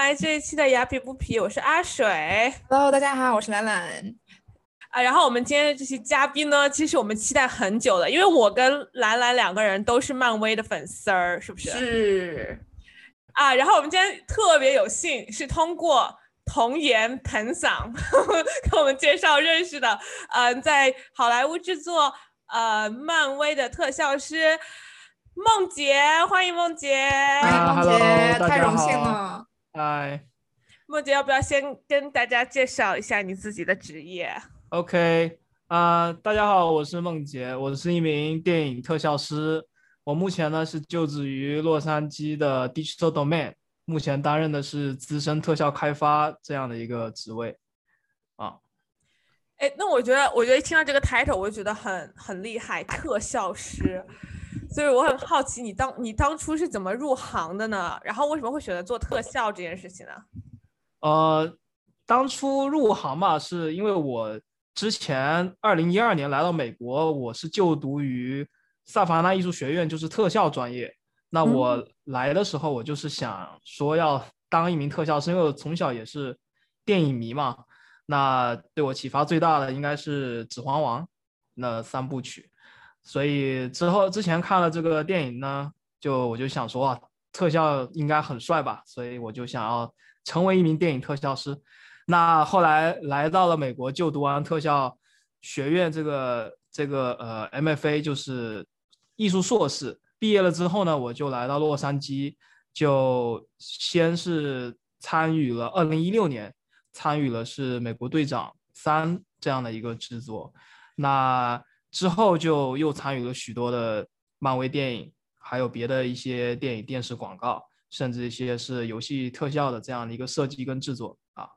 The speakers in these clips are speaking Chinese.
欢迎这一期的雅痞不痞，我是阿水。Hello，大家好，我是兰兰。啊，然后我们今天的这些嘉宾呢，其实我们期待很久了，因为我跟兰兰两个人都是漫威的粉丝儿，是不是？是啊，然后我们今天特别有幸是通过童颜彭桑给我们介绍认识的，嗯、在好莱坞制作呃漫威的特效师梦洁，欢迎梦洁。欢迎啊梦洁太荣幸了。嗨梦洁，要不要先跟大家介绍一下你自己的职业？，OK，啊、大家好，我是梦洁，我是一名电影特效师，我目前呢是就职于洛杉矶的 Digital Domain，目前担任的是资深特效开发这样的一个职位。啊，哎，那我觉得，我觉得一听到这个 title，我就觉得很很厉害，特效师。所以我很好奇，你当你当初是怎么入行的呢？然后为什么会选择做特效这件事情呢？呃，当初入行嘛，是因为我之前二零一二年来到美国，我是就读于萨凡纳艺术学院，就是特效专业。那我来的时候，我就是想说要当一名特效师，因为我从小也是电影迷嘛。那对我启发最大的应该是《指环王》那三部曲，所以之后之前看了这个电影呢，就我就想说啊，特效应该很帅吧，所以我就想要成为一名电影特效师。那后来来到了美国，就读完特效学院这个这个呃 MFA，就是艺术硕士。毕业了之后呢，我就来到洛杉矶，就先是参与了二零一六年参与了是美国队长三这样的一个制作。那之后就又参与了许多的漫威电影，还有别的一些电影、电视广告，甚至一些是游戏特效的这样的一个设计跟制作啊。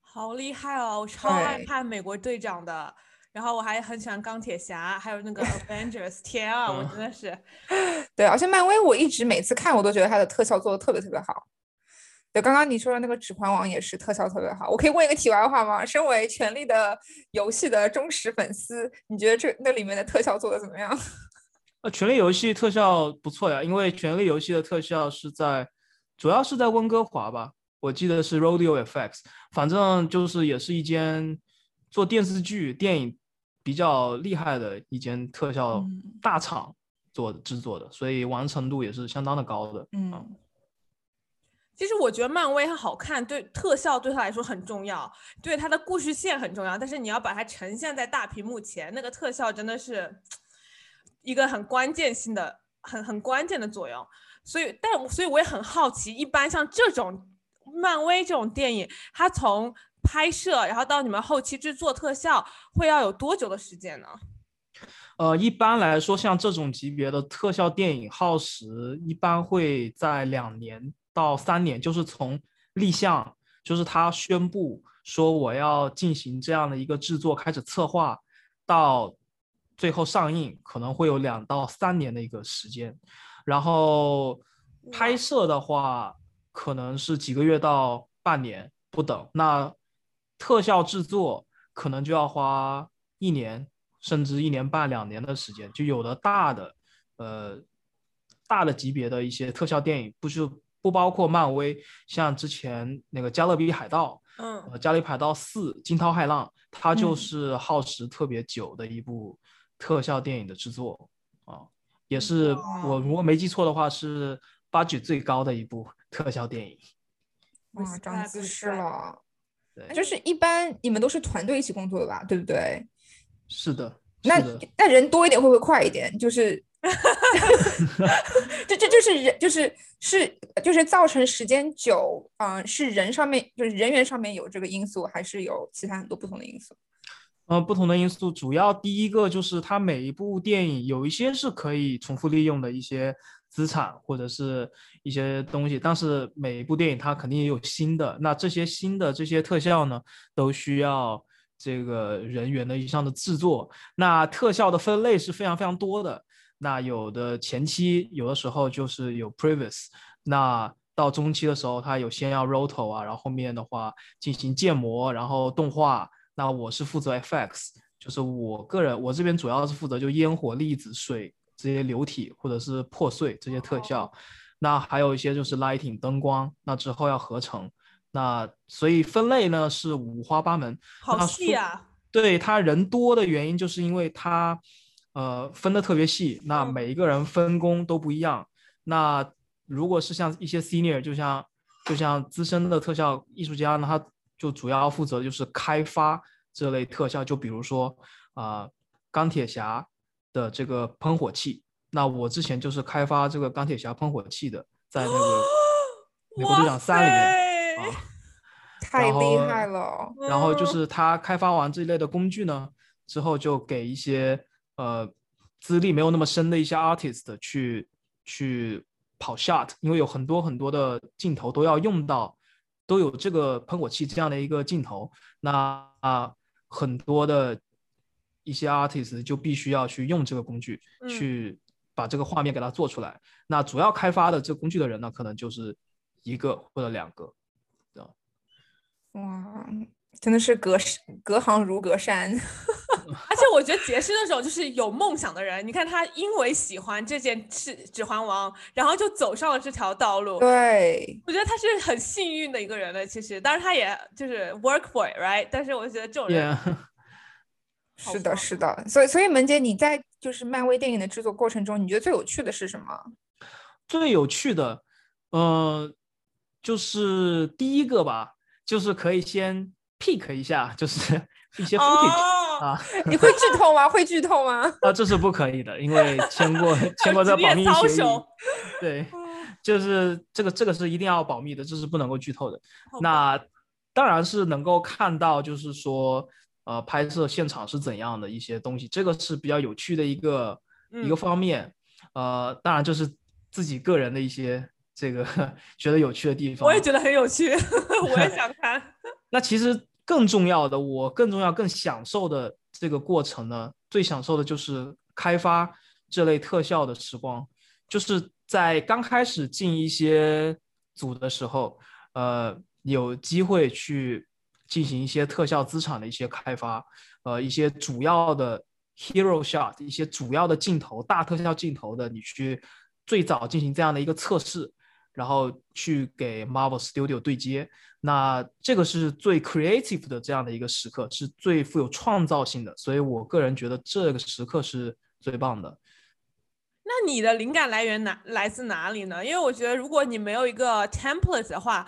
好厉害哦！我超爱看美国队长的，然后我还很喜欢钢铁侠，还有那个 Avengers。天啊，我嗯真的是 对，而且漫威我一直每次看，我都觉得它的特效做的特别特别好。对，刚刚你说的那个《指环王》也是特效特别好。我可以问一个题外话吗？身为《权力的游戏》的忠实粉丝，你觉得这那里面的特效做的怎么样？呃，《权力游戏》特效不错呀，因为《权力游戏》的特效是在，主要是在温哥华吧，我记得是 Rodeo FX，反正就是也是一间做电视剧、电影比较厉害的一间特效嗯大厂做的制作的，所以完成度也是相当的高的。嗯，其实我觉得漫威它好看，对特效对它来说很重要，对它的故事线很重要。但是你要把它呈现在大屏幕前，那个特效真的是一个很关键性的、很很关键的作用。所以，但所以我也很好奇，一般像这种漫威这种电影，它从拍摄然后到你们后期制作特效，会要有多久的时间呢？呃，一般来说，像这种级别的特效电影耗时一般会在两年到三年，就是从立项，就是他宣布说我要进行这样的一个制作，开始策划，到最后上映，可能会有两到三年的一个时间。然后拍摄的话，可能是几个月到半年不等。那特效制作可能就要花一年，甚至一年半、两年的时间。就有的大的，呃，大的级别的一些特效电影，不是不包括漫威，像之前那个《加勒比海盗》，嗯，呃，《加勒比海盗四》惊涛骇浪，它就嗯是耗时特别久的一部特效电影的制作啊，也是我如果没记错的话，是 budget 最高的一部 特效电影。哇，长姿势了。对，就是一般你们都是团队一起工作的吧，对不对？是的，那是的。那人多一点会不会快一点？就是，哈哈这这就是人就是是就是造成时间久，嗯、是人上面就是人员上面有这个因素，还是有其他很多不同的因素？呃，不同的因素，主要第一个就是它每一部电影有一些是可以重复利用的一些资产或者是一些东西，但是每一部电影它肯定也有新的，那这些新的这些特效呢，都需要这个人员的一项的制作。那特效的分类是非常非常多的，那有的前期有的时候就是有 previous，那到中期的时候它有先要 roto 啊，然后后面的话进行建模，然后动画。那我是负责 FX，就是我个人，我这边主要是负责就烟火、粒子、水这些流体或者是破碎这些特效。那还有一些就是 lighting 灯光，那之后要合成，那所以分类呢是五花八门。好细啊！对他人多的原因，就是因为他呃分的特别细，那每一个人分工都不一样。那如果是像一些 senior，就像就像资深的特效艺术家呢，他就主要负责就是开发这类特效，就比如说啊钢铁侠的这个喷火器。那我之前就是开发这个钢铁侠喷火器的，在那个《美国队长三》里面啊，太厉害了。然后就是他开发完这一类的工具呢，之后就给一些呃资历没有那么深的一些 artist 去去跑 shot，因为有很多很多的镜头都要用到，都有这个喷火器这样的一个镜头，那啊很多的一些 artist 就必须要去用这个工具去。把这个画面给它做出来，那主要开发的这个工具的人呢，可能就是一个或者两个，哇，真的是隔隔行如隔山。而且我觉得杰是那种就是有梦想的人，你看他因为喜欢这件事《指环王》，然后就走上了这条道路。对，我觉得他是很幸运的一个人了。其实，当然他也就是 work for it，right？但是我觉得这种人。是的，是的，所以，所以门姐，你在就是漫威电影的制作过程中，你觉得最有趣的是什么？最有趣的，呃，就是第一个吧，就是可以先 pick 一下，就是 一些 footage 啊。你会剧透吗？会剧透吗？啊，这是不可以的，因为签过 签过这保密协议。对，就是这个这个是一定要保密的，这是不能够剧透的。那当然是能够看到，就是说。呃，拍摄现场是怎样的一些东西，这个是比较有趣的一个一个方面。呃，当然就是自己个人的一些这个觉得有趣的地方。我也觉得很有趣，我也想看。那其实更重要的，我更重要、更享受的这个过程呢，最享受的就是开发这类特效的时光，就是在刚开始进一些组的时候，呃，有机会去。进行一些特效资产的一些开发，呃，一些主要的 hero shot，一些主要的镜头、大特效镜头的，你去最早进行这样的一个测试，然后去给 Marvel Studio 对接，那这个是最 creative 的这样的一个时刻，是最富有创造性的，所以我个人觉得这个时刻是最棒的。那你的灵感来源哪来自哪里呢？因为我觉得，如果你没有一个 template 的话，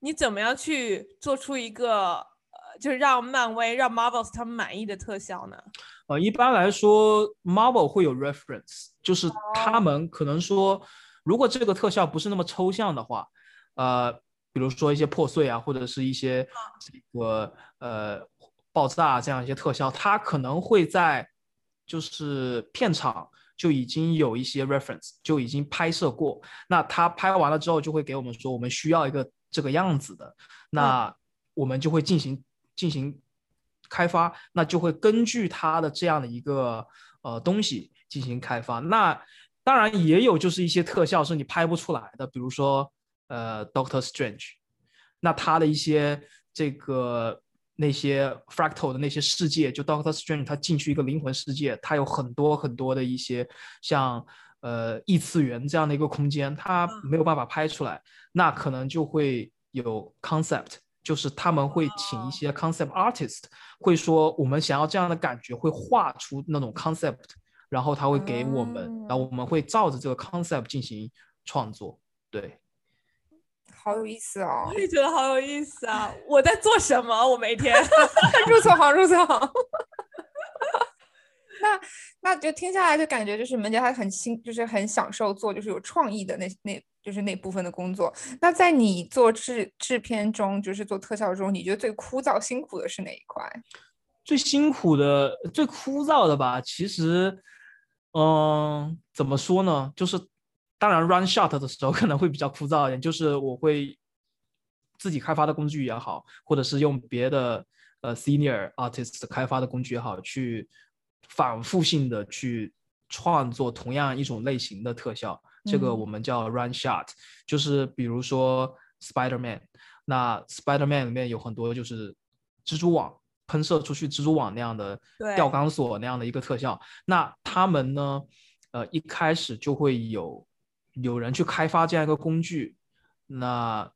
你怎么样去做出一个呃，就是让漫威、让 Marvel 他们满意的特效呢？呃，一般来说，Marvel 会有 reference，就是他们可能说，如果这个特效不是那么抽象的话，呃，比如说一些破碎啊，或者是一些这个呃爆炸这样一些特效，它可能会在就是片场就已经有一些 reference，就已经拍摄过。那他拍完了之后，就会给我们说，我们需要一个。这个样子的，那我们就会进行进行开发，那就会根据它的这样的一个呃东西进行开发。那当然也有就是一些特效是你拍不出来的，比如说呃 Doctor Strange，那他的一些这个那些 fractal 的那些世界，就 Doctor Strange 他进去一个灵魂世界，他有很多很多的一些像。呃，异次元这样的一个空间，它没有办法拍出来，那可能就会有 concept，就是他们会请一些 concept artist，会说我们想要这样的感觉，会画出那种 concept，然后他会给我们，然后我们会照着这个 concept 进行创作。对，好有意思哦，我也觉得好有意思啊！我在做什么？我每天 入错行，入错行。那那就听下来就感觉就是门姐她很辛，就是很享受做就是有创意的那那就是那部分的工作。那在你做制制片中，就是做特效中，你觉得最枯燥辛苦的是哪一块？最辛苦的、最枯燥的吧？其实，嗯，怎么说呢？就是当然 run shot 的时候可能会比较枯燥一点，就是我会自己开发的工具也好，或者是用别的呃 senior artist 开发的工具也好去。反复性的去创作同样一种类型的特效，这个我们叫 run shot，就是比如说 Spider Man，那 Spider Man 里面有很多就是蜘蛛网喷射出去蜘蛛网那样的吊钢索那样的一个特效，那他们呢，呃，一开始就会有有人去开发这样一个工具，那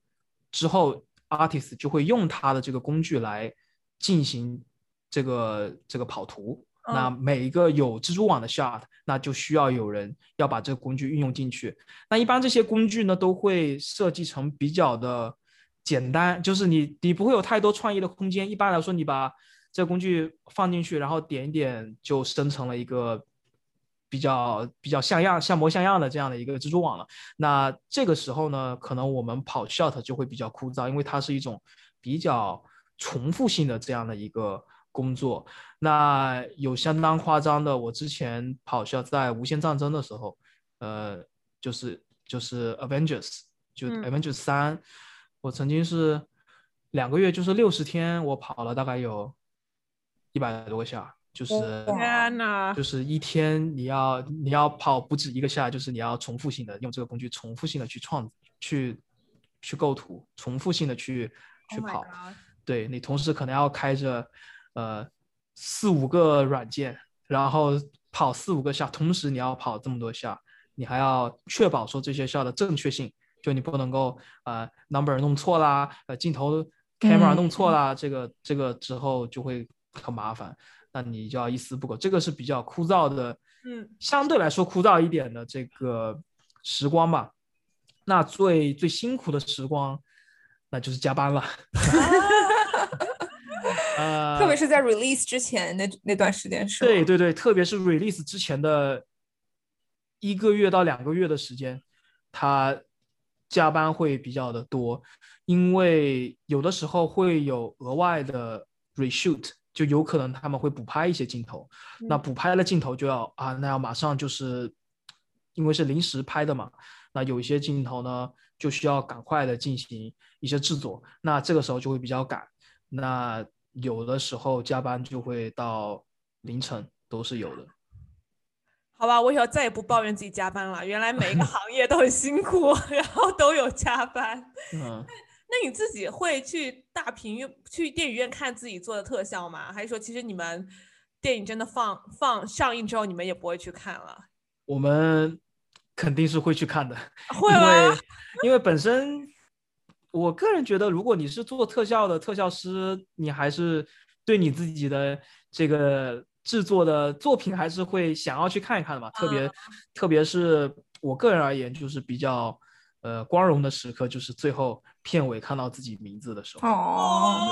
之后 artist 就会用他的这个工具来进行这个这个跑图。那每一个有蜘蛛网的 shot，那就需要有人要把这个工具运用进去。那一般这些工具呢，都会设计成比较的简单，就是你你不会有太多创意的空间。一般来说，你把这个工具放进去，然后点一点，就生成了一个比较比较像样、像模像样的这样的一个蜘蛛网了。那这个时候呢，可能我们跑 shot 就会比较枯燥，因为它是一种比较重复性的这样的一个。工作那有相当夸张的，我之前跑 shot 在无限战争的时候，呃，就是就是 Avengers，就 Avengers 三，我曾经是两个月，就是六十天，我跑了大概有一百多个下，就是天呐，就是一天你要你要跑不止一个下，就是你要重复性的用这个工具，重复性的去创去去构图，重复性的去去跑，对你同时可能要开着。呃，四五个软件，然后跑四五个下，同时你要跑这么多下，你还要确保说这些下的正确性，就你不能够呃 number 弄错啦，呃镜头 camera 弄错啦，这个这个之后就会很麻烦，那你就要一丝不苟，这个是比较枯燥的，嗯，相对来说枯燥一点的这个时光吧。那最最辛苦的时光，那就是加班了。呃，特别是在 release 之前那那段时间是。对对对，特别是 release 之前的一个月到两个月的时间，他加班会比较的多，因为有的时候会有额外的 reshoot，就有可能他们会补拍一些镜头，那补拍的镜头就要啊，那要马上就是，因为是临时拍的嘛，那有一些镜头呢就需要赶快的进行一些制作，那这个时候就会比较赶，那。有的时候加班就会到凌晨，都是有的。好吧，我以后再也不抱怨自己加班了。原来每一个行业都很辛苦，然后都有加班。嗯，那你自己会去大屏院、去电影院看自己做的特效吗？还是说，其实你们电影真的放放上映之后，你们也不会去看了？我们肯定是会去看的，会吗？因为本身。我个人觉得，如果你是做特效的特效师，你还是对你自己的这个制作的作品还是会想要去看一看的嘛。特别，特别是我个人而言，就是比较呃光荣的时刻，就是最后片尾看到自己名字的时候。哦，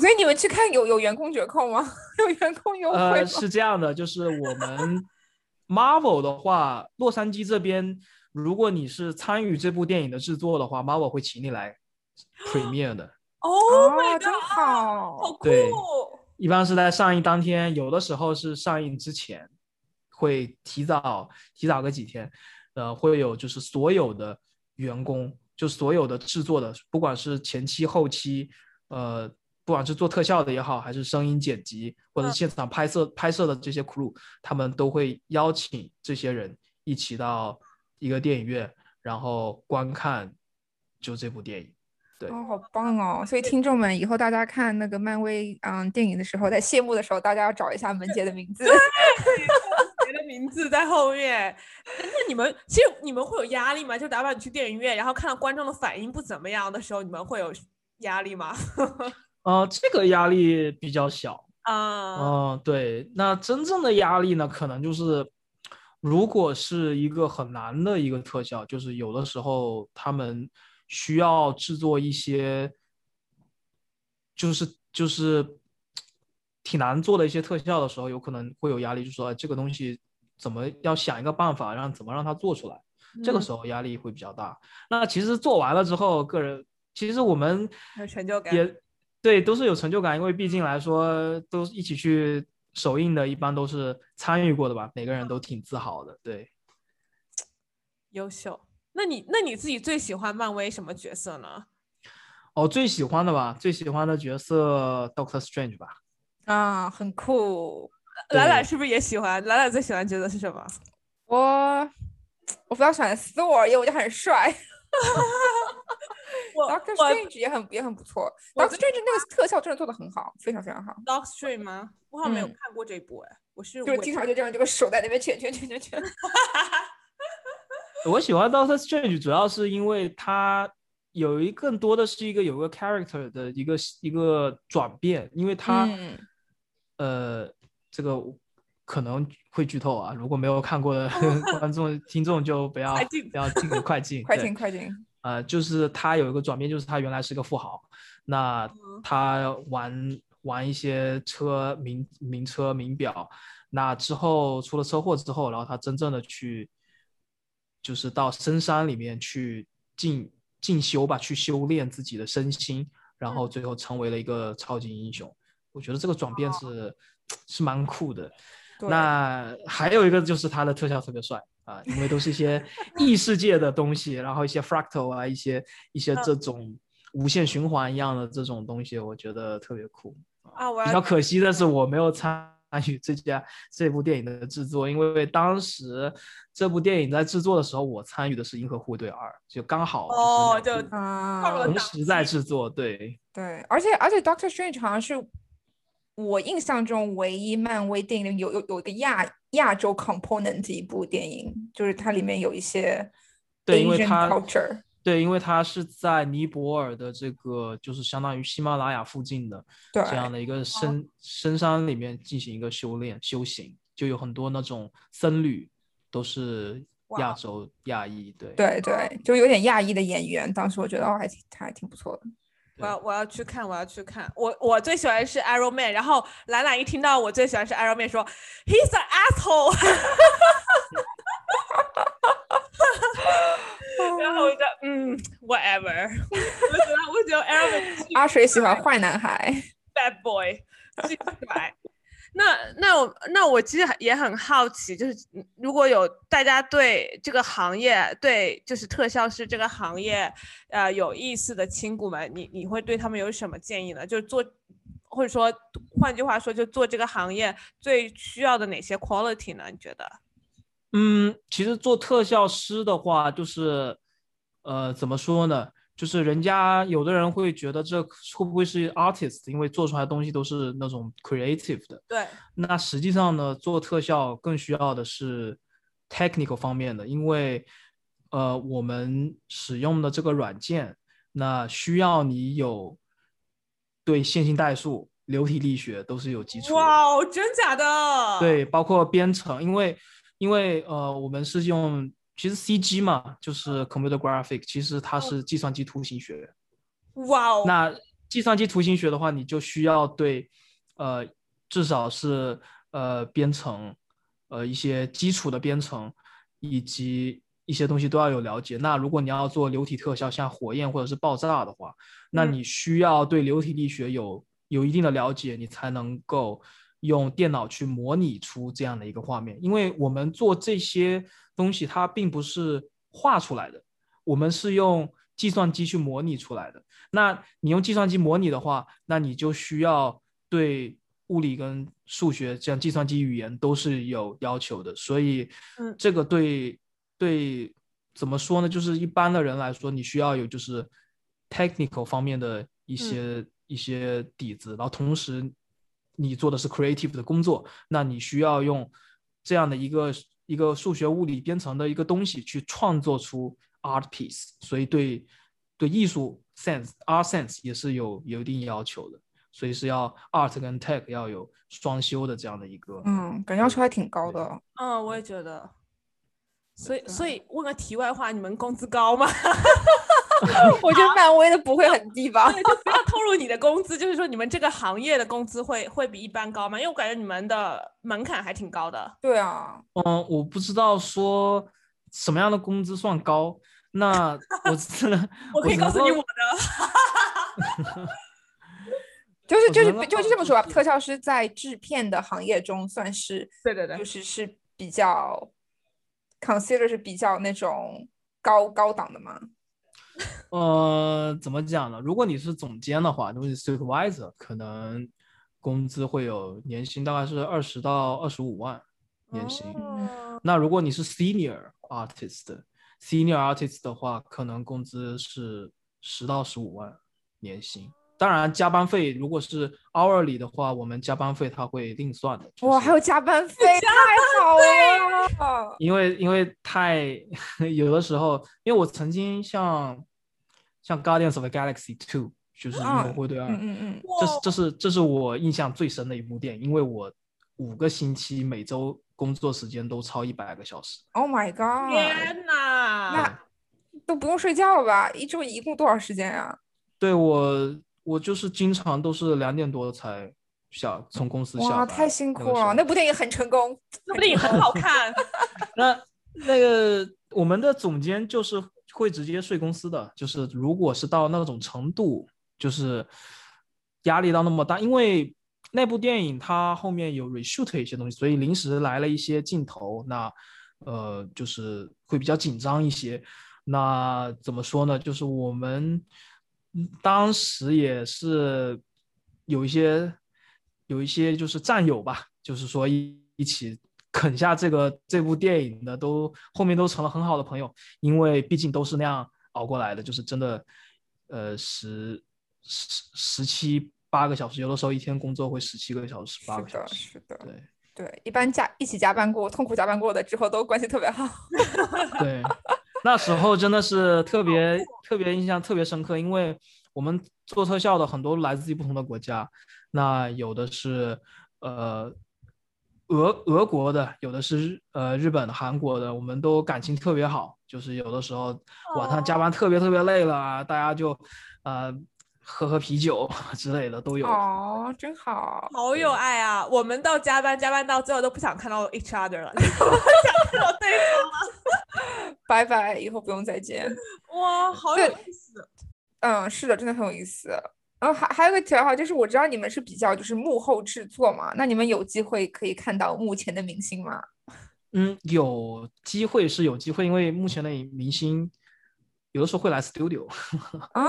所以你们去看有有员工折扣吗？有员工优惠吗？呃，是这样的，就是我们 Marvel 的话，洛杉矶这边，如果你是参与这部电影的制作的话，Marvel 会请你来。Premiere 的哦，真好，好酷！对，一般是在上映当天，有的时候是上映之前，会提早提早个几天，呃，会有就是所有的员工，就所有的制作的，不管是前期后期，呃，不管是做特效的也好，还是声音剪辑或者现场拍摄拍摄的这些 crew，他们都会邀请这些人一起到一个电影院，然后观看就这部电影。哦，好棒哦！所以听众们，以后大家看那个漫威嗯电影的时候，在谢幕的时候，大家要找一下门姐的名字，别的名字在后面。那你们其实你们会有压力吗？就打比你去电影院，然后看到观众的反应不怎么样的时候，你们会有压力吗？呃，这个压力比较小啊。嗯，对。那真正的压力呢，可能就是如果是一个很难的一个特效，就是有的时候他们。需要制作一些，就是就是挺难做的一些特效的时候，有可能会有压力，就说这个东西怎么要想一个办法，让怎么让它做出来，这个时候压力会比较大。那其实做完了之后，个人其实我们有成就感，也对，都是有成就感，因为毕竟来说都一起去首映的，一般都是参与过的吧，每个人都挺自豪的，对，优秀。那你那你自己最喜欢漫威什么角色呢？哦，最喜欢的吧，最喜欢的角色 Doctor Strange 吧。啊，很酷。兰兰是不是也喜欢？兰兰最喜欢角色是什么？我我比较喜欢 Thor，因为我觉得很帅。Doctor Strange 也很也很不错。Doctor Strange 那个特效真的做的很好，非常非常好。Doctor Strange 吗？我好像没有看过这一部哎，我是就是经常就这样这个手在那边圈圈圈圈圈。我喜欢 Doctor Strange 主要是因为他有一更多的是一个有个 character 的一个一个转变，因为他、嗯。呃这个可能会剧透啊，如果没有看过的 观众听众就不要不要进快进 快进快进，呃，就是他有一个转变，就是他原来是个富豪，那嗯。他玩玩一些车名名车名表，那之后出了车祸之后，然后他真正的去，就是到深山里面去进进修吧，去修炼自己的身心，然后最后成为了一个超级英雄。我觉得这个转变是是蛮酷的。那还有一个就是它的特效特别帅啊，因为都是一些 异世界的东西，然后一些 fractal 啊，一些一些这种无限循环一样的这种东西，我觉得特别酷。啊，比较可惜的是，我没有参与这家这部电影的制作，因为当时这部电影在制作的时候，我参与的是《银河护卫队二》，就刚好哦就同时在制作，对。对，而且而且 Doctor Strange 好像是我印象中唯一漫威电影里有有有一个亚亚洲 component 的一部电影，就是它里面有一些对因为 Asian 它 culture，对，因为它是在尼泊尔的这个，就是相当于喜马拉雅附近的对这样的一个深深山里面进行一个修炼修行，就有很多那种僧侣都是亚洲亚裔，对对对，就有点亚裔的演员，当时我觉得哦还挺还挺不错的。我要我要去看，我要去看。我我最喜欢是 Iron Man，然后兰兰一听到我最喜欢是 Iron Man，说 He's an asshole，然后我就嗯 whatever，我觉得我觉得 Man 阿水喜欢坏男孩，bad boy，巨帅。那那我那我其实也很好奇，就是嗯如果有大家对这个行业，对就是特效师这个行业，呃有意思的亲骨们，你你会对他们有什么建议呢？就是做，或者说换句话说，就做这个行业最需要的哪些 quality 呢？你觉得？嗯，其实做特效师的话，就是，呃，怎么说呢？就是人家有的人会觉得这会不会是 artist，因为做出来的东西都是那种 creative 的。对，那实际上呢，做特效更需要的是 technical 方面的，因为呃，我们使用的这个软件，那需要你有对线性代数、流体力学都是有基础。哇哦，真假的？，对，包括编程，因为因为呃，我们是用其实 CG 嘛，就是 computer graphic，其实它是计算机图形学。哇哦，那计算机图形学的话，你就需要对呃至少是呃编程，呃一些基础的编程以及一些东西都要有了解。那如果你要做流体特效，像火焰或者是爆炸的话，那嗯你需要对流体力学有有一定的了解，你才能够用电脑去模拟出这样的一个画面。因为我们做这些东西，它并不是画出来的，我们是用计算机去模拟出来的。那你用计算机模拟的话，那你就需要对物理跟数学这样计算机语言都是有要求的。所以嗯，这个对对怎么说呢？就是一般的人来说，你需要有就是 technical 方面的一些、一些底子，然后同时你做的是 creative 的工作，那你需要用这样的一个一个数学、物理编程的一个东西去创作出 art piece，所以对对艺术 sense art sense 也是有有一定要求的，所以是要 art 跟 tech 要有双修的这样的一个。嗯，感觉要求还挺高的。嗯，我也觉得。所以，所以问个题外话，你们工资高吗？我觉得漫威的不会很低吧？对，就不要透露你的工资，就是说你们这个行业的工资会会比一般高吗？因为我感觉你们的门槛还挺高的。对啊，嗯，我不知道说什么样的工资算高，那 我真的我可以告诉你我的，就是我就是就觉得那就这么说吧，特效师在制片的行业中算是对对对就是是比较 consider 是比较那种高高档的嘛。呃，怎么讲呢？如果你是总监的话，如果是 supervisor，可能工资会有年薪大概是二十到二十五万年薪。哦那如果你是 senior artist，senior artist 的话，可能工资是十到十五万年薪。当然加班费如果是 hourly 的话，我们加班费他会另算的。就哇，还有加班费，太好了！因为因为太 有的时候，因为我曾经像像 Guardians of the Galaxy Two，就是银河护卫队二，嗯嗯嗯，这是这是这是我印象最深的一部电影，因为我五个星期每周工作时间都超一百个小时。Oh my god！天哪！那都不用睡觉了吧？一周一共多少时间啊？对我我就是经常都是两点多才下从公司下哇，太辛苦了！那个那部电影很成功。那部电影很好看，那那个我们的总监就是会直接睡公司的，就是如果是到那种程度，就是压力到那么大，因为那部电影它后面有 reshoot 一些东西，所以临时来了一些镜头，那呃就是会比较紧张一些。那怎么说呢？就是我们嗯当时也是有一些有一些就是战友吧，就是说一一起啃下这个这部电影的，都后面都成了很好的朋友，因为毕竟都是那样熬过来的，就是真的，呃，十十十七八个小时，有的时候一天工作会十七个小时、八，个小时，是的，对对，一般加一起加班过、痛苦加班过的之后都关系特别好。对，那时候真的是特别特别印象特别深刻，因为我们做特效的很多来自于不同的国家，那有的是呃俄俄国的，有的是日呃日本的、韩国的，我们都感情特别好，就是有的时候晚上加班特别特别累了啊，大家就呃喝喝啤酒之类的都有。哦，真好。好有爱啊！我们到加班，加班到最后都不想看到 each other 了，不 想看到对方拜拜，以后不用再见。哇，好有意思。嗯，是的，真的很有意思。然后还还有个题外话，就是我知道你们是比较就是幕后制作嘛，那你们有机会可以看到目前的明星吗？嗯，有机会是有机会，因为目前的明星有的时候会来 studio。哦，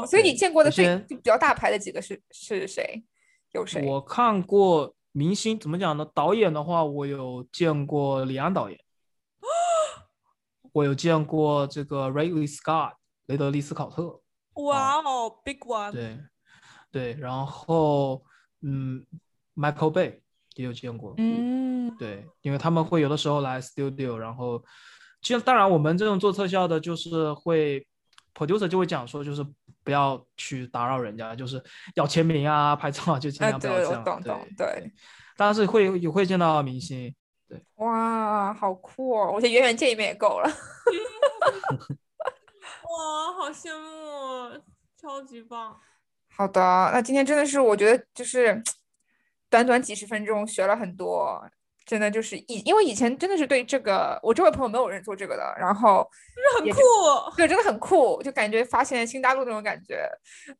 哦，所以你见过的最就比较大牌的几个是是谁？有谁？我看过明星怎么讲呢？导演的话，我有见过李安导演，我有见过这个 Ridley Scott 雷德利·斯考特，哇哦，big one。对对，然后嗯，Michael Bay 也有见过，嗯，对，因为他们会有的时候来 studio，然后其实当然我们这种做特效的，就是会 producer 就会讲说，就是不要去打扰人家，就是要签名啊、拍照啊，就尽哎，量不要对，这样。我懂懂，对对，但是会也会见到明星，对哇，好酷哦！我觉得远远见一面也够了。哇，好羡慕哦，超级棒。好的，那今天真的是我觉得就是短短几十分钟学了很多，真的就是以因为以前真的是对这个我周围朋友没有人做这个的，然后是很酷，对，真的很酷，就感觉发现新大陆那种感觉，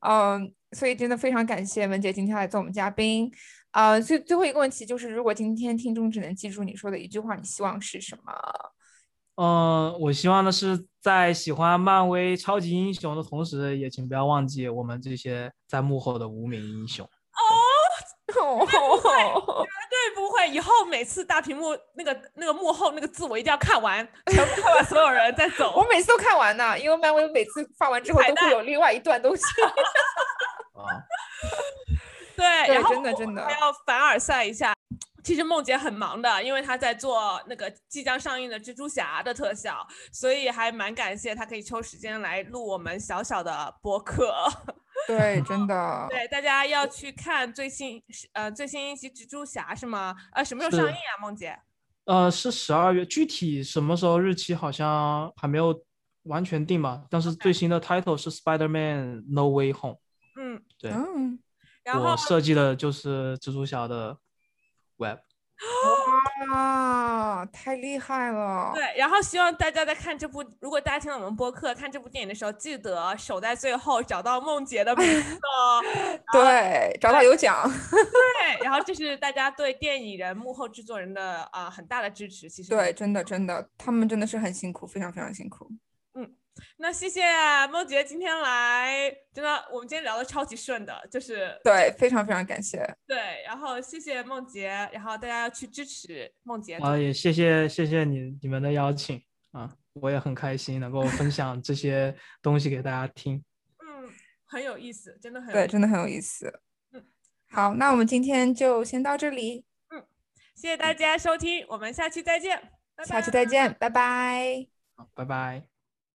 嗯，所以真的非常感谢文姐今天来做我们嘉宾，啊、最最后一个问题就是，如果今天听众只能记住你说的一句话，你希望是什么？嗯，我希望的是在喜欢漫威超级英雄的同时，也请不要忘记我们这些在幕后的无名英雄。哦，对不会，以后每次大屏幕那个那个幕后那个字我一定要看完，全部看完，所有人再走 我。每次都看完呢，因为漫威每次发完之后都会有另外一段东西。啊，对，对然后真的真的还要凡尔赛一下。其实梦姐很忙的，因为她在做那个即将上映的蜘蛛侠的特效，所以还蛮感谢她可以抽时间来录我们小小的播客。对，真的。对，大家要去看最新呃最新一期蜘蛛侠是吗？呃，什么时候上映啊，梦姐？呃，是十二月，具体什么时候日期好像还没有完全定吧。但是最新的 title 是 Spider-Man No Way Home，嗯，对，嗯，然后我设计的就是蜘蛛侠的 web。哇，太厉害了！对，然后希望大家在看这部，如果大家听到我们播客看这部电影的时候，记得守在最后找到梦洁的名字哦。对，找到有奖。对，然后这是大家对电影人幕后制作人的啊、很大的支持。其实对，真的真的，他们真的是很辛苦，非常非常辛苦。那谢谢梦洁今天来，真的我们今天聊的超级顺的，就是对，非常非常感谢。对，然后谢谢梦洁，然后大家要去支持梦洁。啊，也谢谢谢谢你你们的邀请啊，我也很开心能够分享这些东西给大家听。嗯，很有意思，真的很对，真的很有意思嗯。好，那我们今天就先到这里，嗯谢谢大家收听，我们下期再见，拜拜下期再见，拜拜。好，拜拜。